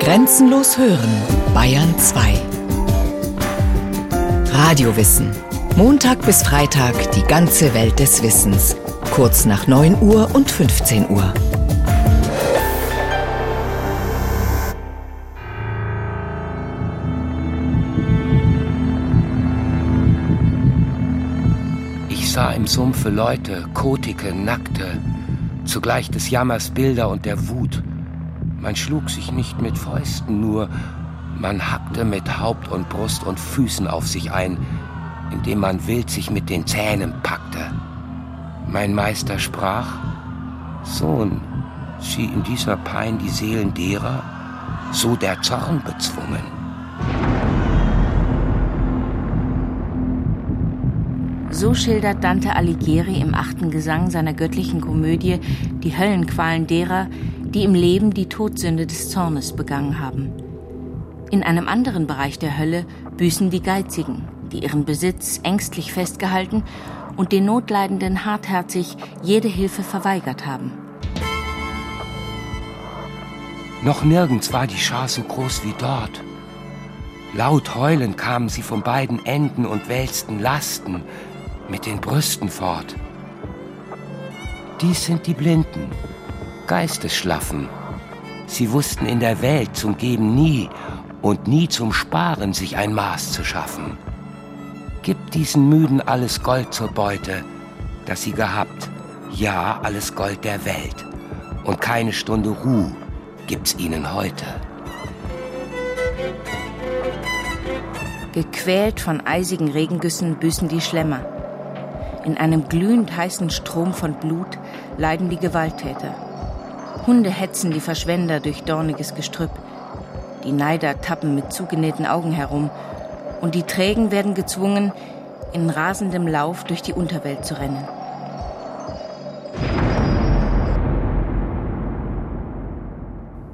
Grenzenlos hören, Bayern 2. Radiowissen. Montag bis Freitag die ganze Welt des Wissens. Kurz nach 9 Uhr und 15 Uhr. Ich sah im Sumpfe Leute, Kotike, Nackte, zugleich des Jammers Bilder und der Wut. Man schlug sich nicht mit Fäusten, nur man hackte mit Haupt und Brust und Füßen auf sich ein, indem man wild sich mit den Zähnen packte. Mein Meister sprach, Sohn, sieh in dieser Pein die Seelen derer, so der Zorn bezwungen. So schildert Dante Alighieri im achten Gesang seiner göttlichen Komödie die Höllenqualen derer, die im Leben die Todsünde des Zornes begangen haben. In einem anderen Bereich der Hölle büßen die Geizigen, die ihren Besitz ängstlich festgehalten und den Notleidenden hartherzig jede Hilfe verweigert haben. Noch nirgends war die Schar so groß wie dort. Laut heulend kamen sie von beiden Enden und wälzten Lasten mit den Brüsten fort. Dies sind die Blinden, Geistesschlaffen. Sie wussten in der Welt zum Geben nie und nie zum Sparen sich ein Maß zu schaffen. Gib diesen Müden alles Gold zur Beute, das sie gehabt, ja alles Gold der Welt, und keine Stunde Ruh gibt's ihnen heute. Gequält von eisigen Regengüssen büßen die Schlemmer. In einem glühend heißen Strom von Blut leiden die Gewalttäter. Hunde hetzen die Verschwender durch dorniges Gestrüpp. Die Neider tappen mit zugenähten Augen herum. Und die Trägen werden gezwungen, in rasendem Lauf durch die Unterwelt zu rennen.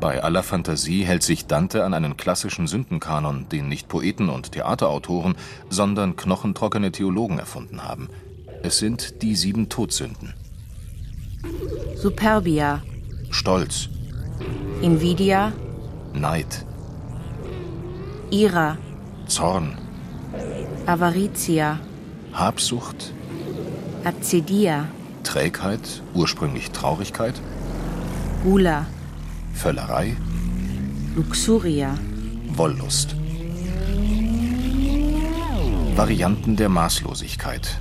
Bei aller Fantasie hält sich Dante an einen klassischen Sündenkanon, den nicht Poeten und Theaterautoren, sondern knochentrockene Theologen erfunden haben. Es sind die sieben Todsünden. Superbia, Stolz, Invidia, Neid, Ira, Zorn, Avaritia, Habsucht, Acedia, Trägheit, ursprünglich Traurigkeit, Gula, Völlerei, Luxuria, Wollust. Varianten der Maßlosigkeit,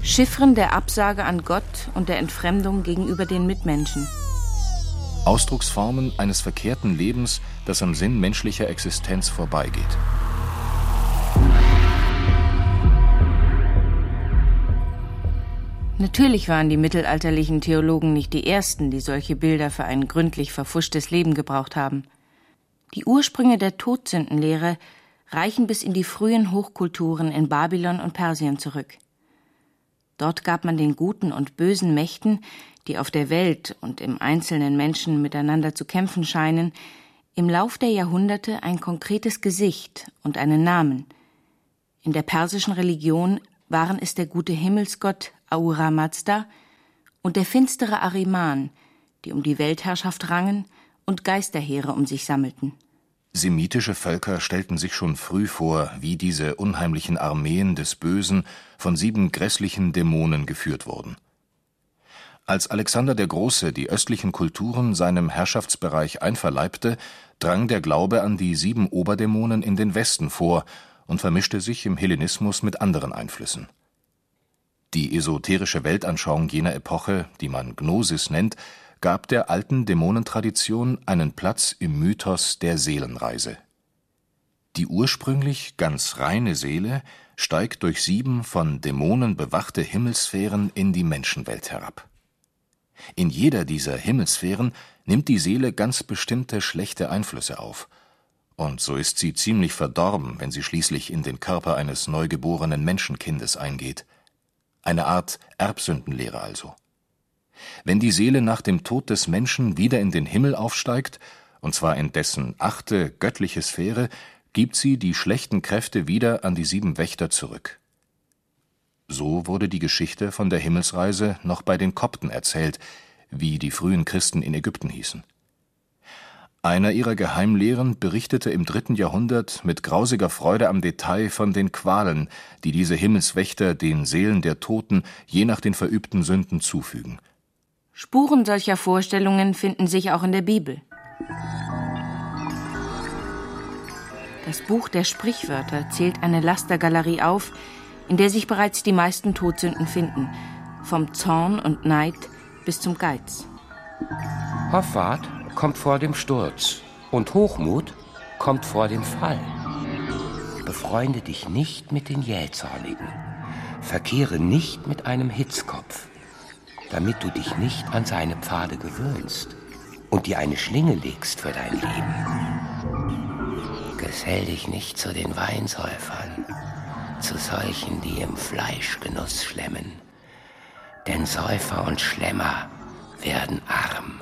Chiffren der Absage an Gott und der Entfremdung gegenüber den Mitmenschen. Ausdrucksformen eines verkehrten Lebens, das am Sinn menschlicher Existenz vorbeigeht. Natürlich waren die mittelalterlichen Theologen nicht die ersten, die solche Bilder für ein gründlich verfuschtes Leben gebraucht haben. Die Ursprünge der Todsündenlehre reichen bis in die frühen Hochkulturen in Babylon und Persien zurück. Dort gab man den guten und bösen Mächten, die auf der Welt und im einzelnen Menschen miteinander zu kämpfen scheinen, im Lauf der Jahrhunderte ein konkretes Gesicht und einen Namen. In der persischen Religion waren es der gute Himmelsgott Ahura Mazda und der finstere Ariman, die um die Weltherrschaft rangen und Geisterheere um sich sammelten. Semitische Völker stellten sich schon früh vor, wie diese unheimlichen Armeen des Bösen von sieben grässlichen Dämonen geführt wurden. Als Alexander der Große die östlichen Kulturen seinem Herrschaftsbereich einverleibte, drang der Glaube an die sieben Oberdämonen in den Westen vor und vermischte sich im Hellenismus mit anderen Einflüssen. Die esoterische Weltanschauung jener Epoche, die man Gnosis nennt, gab der alten Dämonentradition einen Platz im Mythos der Seelenreise. Die ursprünglich ganz reine Seele steigt durch sieben von Dämonen bewachte Himmelssphären in die Menschenwelt herab. In jeder dieser Himmelssphären nimmt die Seele ganz bestimmte schlechte Einflüsse auf, und so ist sie ziemlich verdorben, wenn sie schließlich in den Körper eines neugeborenen Menschenkindes eingeht. Eine Art Erbsündenlehre also. Wenn die Seele nach dem Tod des Menschen wieder in den Himmel aufsteigt, und zwar in dessen achte göttliche Sphäre, gibt sie die schlechten Kräfte wieder an die sieben Wächter zurück. So wurde die Geschichte von der Himmelsreise noch bei den Kopten erzählt, wie die frühen Christen in Ägypten hießen. Einer ihrer Geheimlehren berichtete im dritten Jahrhundert mit grausiger Freude am Detail von den Qualen, die diese Himmelswächter den Seelen der Toten je nach den verübten Sünden zufügen. Spuren solcher Vorstellungen finden sich auch in der Bibel. Das Buch der Sprichwörter zählt eine Lastergalerie auf, in der sich bereits die meisten Todsünden finden, vom Zorn und Neid bis zum Geiz. Hoffart kommt vor dem Sturz und Hochmut kommt vor dem Fall. Befreunde dich nicht mit den Jähzornigen, verkehre nicht mit einem Hitzkopf, damit du dich nicht an seine Pfade gewöhnst und dir eine Schlinge legst für dein Leben. Gesell dich nicht zu den Weinsäufern, zu solchen, die im Fleischgenuss schlemmen, denn Säufer und Schlemmer werden arm.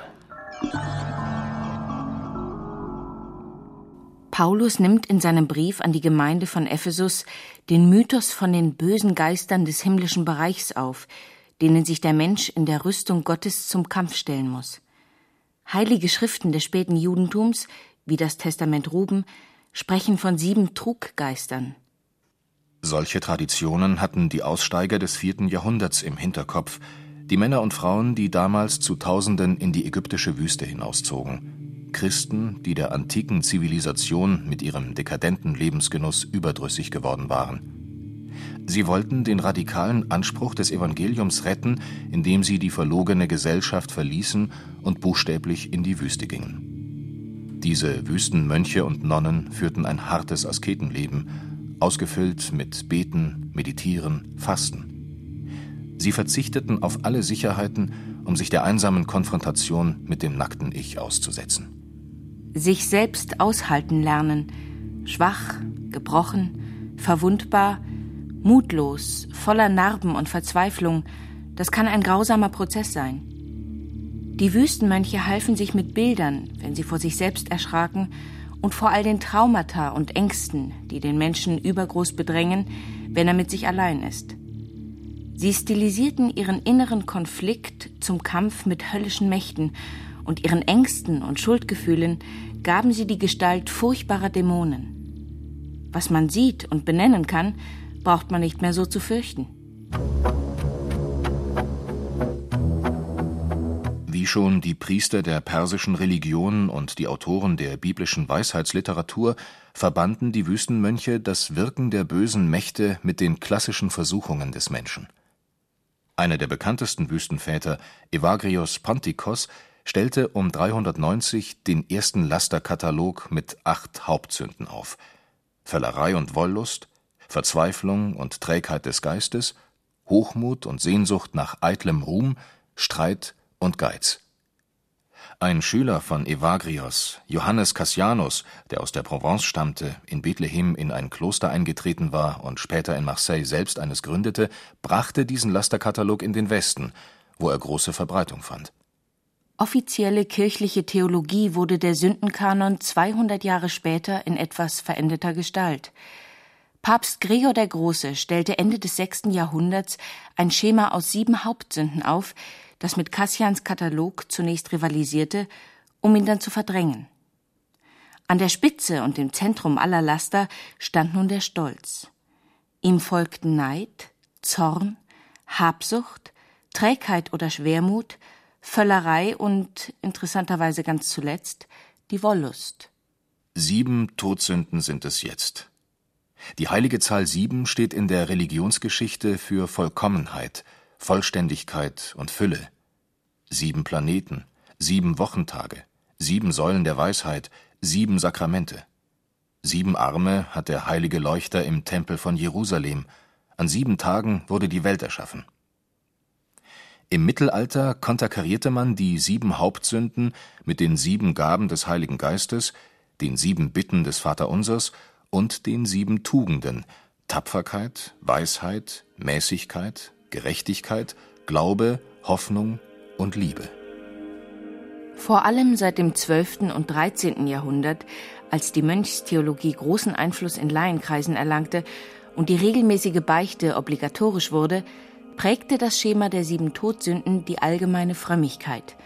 Paulus nimmt in seinem Brief an die Gemeinde von Ephesus den Mythos von den bösen Geistern des himmlischen Bereichs auf, denen sich der Mensch in der Rüstung Gottes zum Kampf stellen muss. Heilige Schriften des späten Judentums, wie das Testament Ruben, sprechen von sieben Truggeistern. Solche Traditionen hatten die Aussteiger des vierten Jahrhunderts im Hinterkopf, die Männer und Frauen, die damals zu Tausenden in die ägyptische Wüste hinauszogen. Christen, die der antiken Zivilisation mit ihrem dekadenten Lebensgenuss überdrüssig geworden waren. Sie wollten den radikalen Anspruch des Evangeliums retten, indem sie die verlogene Gesellschaft verließen und buchstäblich in die Wüste gingen. Diese Wüstenmönche und Nonnen führten ein hartes Asketenleben, ausgefüllt mit Beten, Meditieren, Fasten. Sie verzichteten auf alle Sicherheiten, um sich der einsamen Konfrontation mit dem nackten Ich auszusetzen. Sich selbst aushalten lernen, schwach, gebrochen, verwundbar, mutlos, voller Narben und Verzweiflung, das kann ein grausamer Prozess sein. Die Wüstenmönche halfen sich mit Bildern, wenn sie vor sich selbst erschraken, und vor all den Traumata und Ängsten, die den Menschen übergroß bedrängen, wenn er mit sich allein ist. Sie stilisierten ihren inneren Konflikt zum Kampf mit höllischen Mächten und ihren Ängsten und Schuldgefühlen gaben sie die Gestalt furchtbarer Dämonen. Was man sieht und benennen kann, braucht man nicht mehr so zu fürchten. Wie schon die Priester der persischen Religion und die Autoren der biblischen Weisheitsliteratur verbanden die Wüstenmönche das Wirken der bösen Mächte mit den klassischen Versuchungen des Menschen. Einer der bekanntesten Wüstenväter, Evagrios Pontikos, stellte um 390 den ersten Lasterkatalog mit acht Hauptsünden auf: Völlerei und Wollust, Verzweiflung und Trägheit des Geistes, Hochmut und Sehnsucht nach eitlem Ruhm, Streit und Geiz ein Schüler von Evagrios, Johannes Cassianus, der aus der Provence stammte, in Bethlehem in ein Kloster eingetreten war und später in Marseille selbst eines gründete, brachte diesen Lasterkatalog in den Westen, wo er große Verbreitung fand. Offizielle kirchliche Theologie wurde der Sündenkanon 200 Jahre später in etwas veränderter Gestalt. Papst Gregor der Große stellte Ende des sechsten Jahrhunderts ein Schema aus sieben Hauptsünden auf, das mit Cassians Katalog zunächst rivalisierte, um ihn dann zu verdrängen. An der Spitze und im Zentrum aller Laster stand nun der Stolz. Ihm folgten Neid, Zorn, Habsucht, Trägheit oder Schwermut, Völlerei und, interessanterweise ganz zuletzt, die Wollust. Sieben Todsünden sind es jetzt. Die heilige Zahl sieben steht in der Religionsgeschichte für Vollkommenheit, Vollständigkeit und Fülle. Sieben Planeten, sieben Wochentage, sieben Säulen der Weisheit, sieben Sakramente. Sieben Arme hat der heilige Leuchter im Tempel von Jerusalem. An sieben Tagen wurde die Welt erschaffen. Im Mittelalter konterkarierte man die sieben Hauptsünden mit den sieben Gaben des Heiligen Geistes, den sieben Bitten des Vaterunsers und den sieben Tugenden Tapferkeit, Weisheit, Mäßigkeit, Gerechtigkeit, Glaube, Hoffnung und Liebe. Vor allem seit dem 12. und 13. Jahrhundert, als die Mönchstheologie großen Einfluss in Laienkreisen erlangte und die regelmäßige Beichte obligatorisch wurde, prägte das Schema der sieben Todsünden die allgemeine Frömmigkeit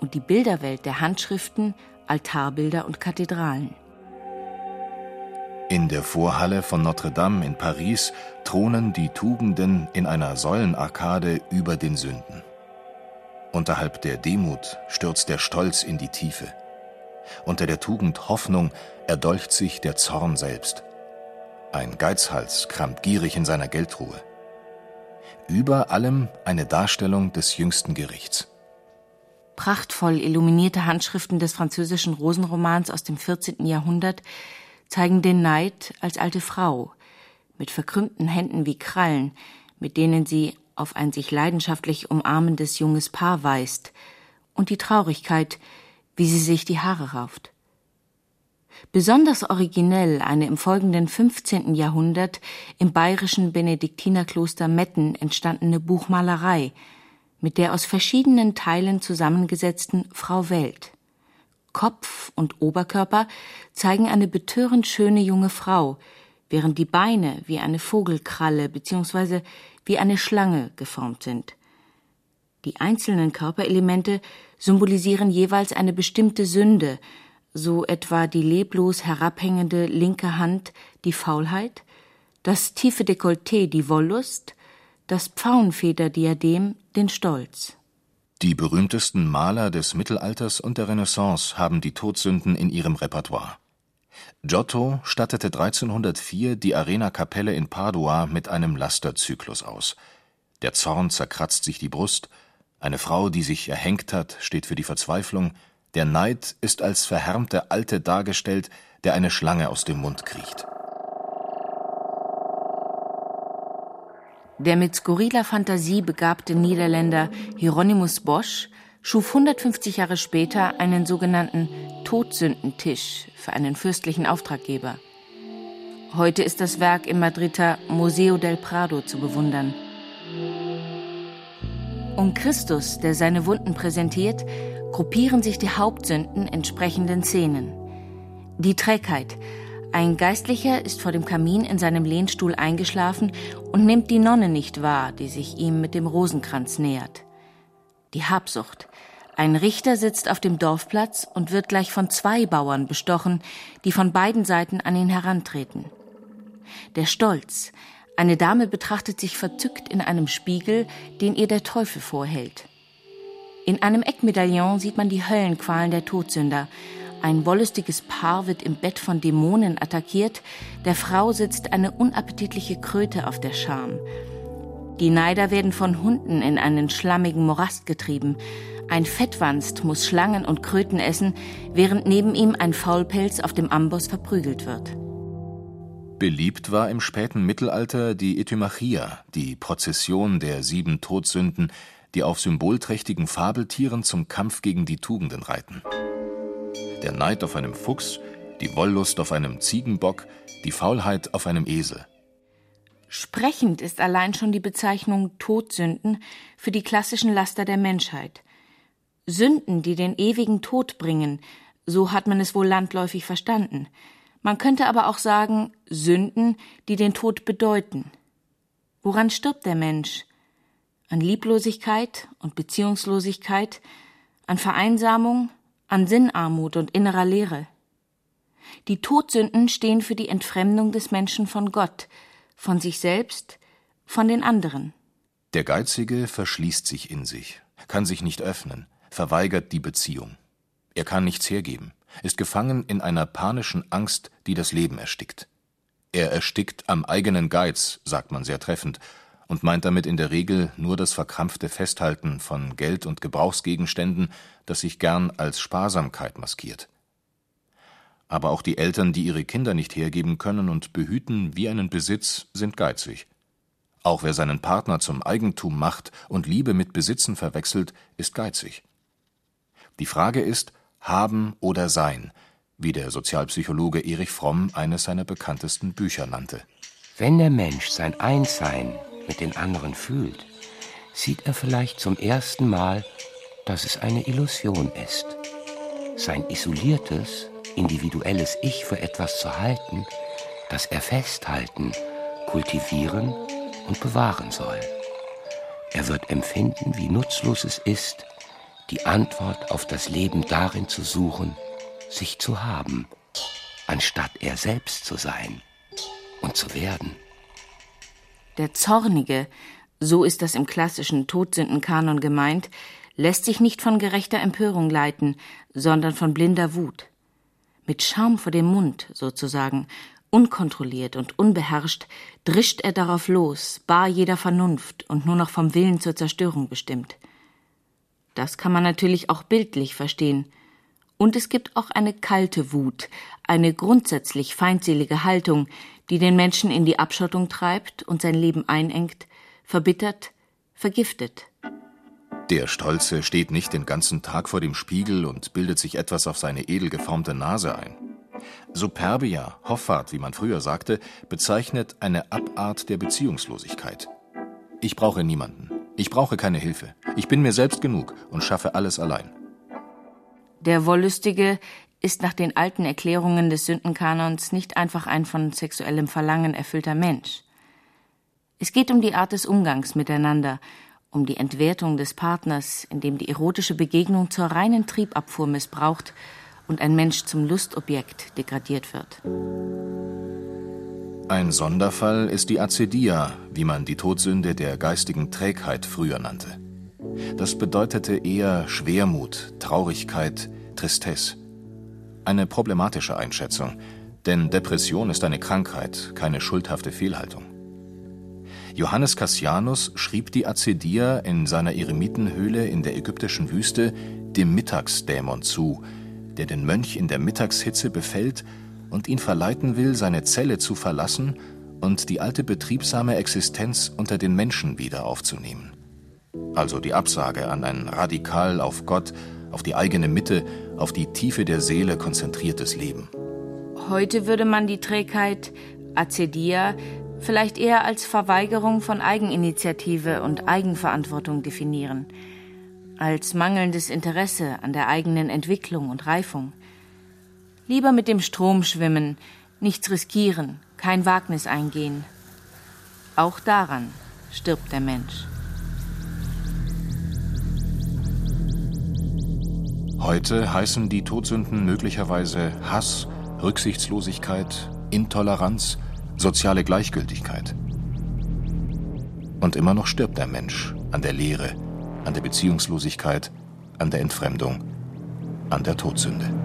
und die Bilderwelt der Handschriften Altarbilder und Kathedralen. In der Vorhalle von Notre-Dame in Paris thronen die Tugenden in einer Säulenarkade über den Sünden. Unterhalb der Demut stürzt der Stolz in die Tiefe. Unter der Tugend Hoffnung erdolcht sich der Zorn selbst. Ein Geizhals kramt gierig in seiner Geldruhe. Über allem eine Darstellung des jüngsten Gerichts. Prachtvoll illuminierte Handschriften des französischen Rosenromans aus dem 14. Jahrhundert zeigen den Neid als alte Frau, mit verkrümmten Händen wie Krallen, mit denen sie auf ein sich leidenschaftlich umarmendes junges Paar weist, und die Traurigkeit, wie sie sich die Haare rauft. Besonders originell eine im folgenden 15. Jahrhundert im bayerischen Benediktinerkloster Metten entstandene Buchmalerei mit der aus verschiedenen Teilen zusammengesetzten Frau Welt. Kopf und Oberkörper zeigen eine betörend schöne junge Frau, während die Beine wie eine Vogelkralle bzw. wie eine Schlange geformt sind. Die einzelnen Körperelemente symbolisieren jeweils eine bestimmte Sünde, so etwa die leblos herabhängende linke Hand die Faulheit, das tiefe Dekolleté die Wollust, das Pfauenfederdiadem den Stolz. Die berühmtesten Maler des Mittelalters und der Renaissance haben die Todsünden in ihrem Repertoire. Giotto stattete 1304 die Arena-Kapelle in Padua mit einem Lasterzyklus aus. Der Zorn zerkratzt sich die Brust, eine Frau, die sich erhängt hat, steht für die Verzweiflung, der Neid ist als verhärmte Alte dargestellt, der eine Schlange aus dem Mund kriecht. Der mit skurriler Fantasie begabte Niederländer Hieronymus Bosch schuf 150 Jahre später einen sogenannten Todsündentisch für einen fürstlichen Auftraggeber. Heute ist das Werk im Madrider Museo del Prado zu bewundern. Um Christus, der seine Wunden präsentiert, gruppieren sich die Hauptsünden entsprechenden Szenen. Die Trägheit, ein Geistlicher ist vor dem Kamin in seinem Lehnstuhl eingeschlafen und nimmt die Nonne nicht wahr, die sich ihm mit dem Rosenkranz nähert. Die Habsucht. Ein Richter sitzt auf dem Dorfplatz und wird gleich von zwei Bauern bestochen, die von beiden Seiten an ihn herantreten. Der Stolz. Eine Dame betrachtet sich verzückt in einem Spiegel, den ihr der Teufel vorhält. In einem Eckmedaillon sieht man die Höllenqualen der Todsünder, ein wollüstiges Paar wird im Bett von Dämonen attackiert, der Frau sitzt eine unappetitliche Kröte auf der Scham. Die Neider werden von Hunden in einen schlammigen Morast getrieben. Ein Fettwanst muss Schlangen und Kröten essen, während neben ihm ein Faulpelz auf dem Amboss verprügelt wird. Beliebt war im späten Mittelalter die Etymachia, die Prozession der sieben Todsünden, die auf symbolträchtigen Fabeltieren zum Kampf gegen die Tugenden reiten der Neid auf einem Fuchs, die Wollust auf einem Ziegenbock, die Faulheit auf einem Esel. Sprechend ist allein schon die Bezeichnung Todsünden für die klassischen Laster der Menschheit. Sünden, die den ewigen Tod bringen, so hat man es wohl landläufig verstanden. Man könnte aber auch sagen Sünden, die den Tod bedeuten. Woran stirbt der Mensch? An Lieblosigkeit und Beziehungslosigkeit, an Vereinsamung, an Sinnarmut und innerer Leere. Die Todsünden stehen für die Entfremdung des Menschen von Gott, von sich selbst, von den anderen. Der Geizige verschließt sich in sich, kann sich nicht öffnen, verweigert die Beziehung. Er kann nichts hergeben, ist gefangen in einer panischen Angst, die das Leben erstickt. Er erstickt am eigenen Geiz, sagt man sehr treffend, und meint damit in der Regel nur das verkrampfte Festhalten von Geld und Gebrauchsgegenständen, das sich gern als Sparsamkeit maskiert. Aber auch die Eltern, die ihre Kinder nicht hergeben können und behüten wie einen Besitz, sind geizig. Auch wer seinen Partner zum Eigentum macht und Liebe mit Besitzen verwechselt, ist geizig. Die Frage ist haben oder sein, wie der Sozialpsychologe Erich Fromm eines seiner bekanntesten Bücher nannte. Wenn der Mensch sein Einssein mit den anderen fühlt, sieht er vielleicht zum ersten Mal, dass es eine Illusion ist. Sein isoliertes, individuelles Ich für etwas zu halten, das er festhalten, kultivieren und bewahren soll. Er wird empfinden, wie nutzlos es ist, die Antwort auf das Leben darin zu suchen, sich zu haben, anstatt er selbst zu sein und zu werden. Der Zornige, so ist das im klassischen Todsündenkanon gemeint, lässt sich nicht von gerechter Empörung leiten, sondern von blinder Wut. Mit Schaum vor dem Mund, sozusagen, unkontrolliert und unbeherrscht, drischt er darauf los, bar jeder Vernunft und nur noch vom Willen zur Zerstörung bestimmt. Das kann man natürlich auch bildlich verstehen. Und es gibt auch eine kalte Wut, eine grundsätzlich feindselige Haltung, die den Menschen in die Abschottung treibt und sein Leben einengt, verbittert, vergiftet. Der Stolze steht nicht den ganzen Tag vor dem Spiegel und bildet sich etwas auf seine edel geformte Nase ein. Superbia, Hoffart, wie man früher sagte, bezeichnet eine Abart der Beziehungslosigkeit. Ich brauche niemanden. Ich brauche keine Hilfe. Ich bin mir selbst genug und schaffe alles allein. Der Wollüstige ist nach den alten Erklärungen des Sündenkanons nicht einfach ein von sexuellem Verlangen erfüllter Mensch. Es geht um die Art des Umgangs miteinander, um die Entwertung des Partners, indem die erotische Begegnung zur reinen Triebabfuhr missbraucht und ein Mensch zum Lustobjekt degradiert wird. Ein Sonderfall ist die Acedia, wie man die Todsünde der geistigen Trägheit früher nannte. Das bedeutete eher Schwermut, Traurigkeit, Tristesse. Eine problematische Einschätzung, denn Depression ist eine Krankheit, keine schuldhafte Fehlhaltung. Johannes Cassianus schrieb die Acedia in seiner Eremitenhöhle in der ägyptischen Wüste dem Mittagsdämon zu, der den Mönch in der Mittagshitze befällt und ihn verleiten will, seine Zelle zu verlassen und die alte betriebsame Existenz unter den Menschen wieder aufzunehmen. Also die Absage an ein radikal auf Gott, auf die eigene Mitte, auf die Tiefe der Seele konzentriertes Leben. Heute würde man die Trägheit Acedia vielleicht eher als Verweigerung von Eigeninitiative und Eigenverantwortung definieren – als mangelndes Interesse an der eigenen Entwicklung und Reifung. Lieber mit dem Strom schwimmen, nichts riskieren, kein Wagnis eingehen. Auch daran stirbt der Mensch. Heute heißen die Todsünden möglicherweise Hass, Rücksichtslosigkeit, Intoleranz, soziale Gleichgültigkeit. Und immer noch stirbt der Mensch an der Leere, an der Beziehungslosigkeit, an der Entfremdung, an der Todsünde.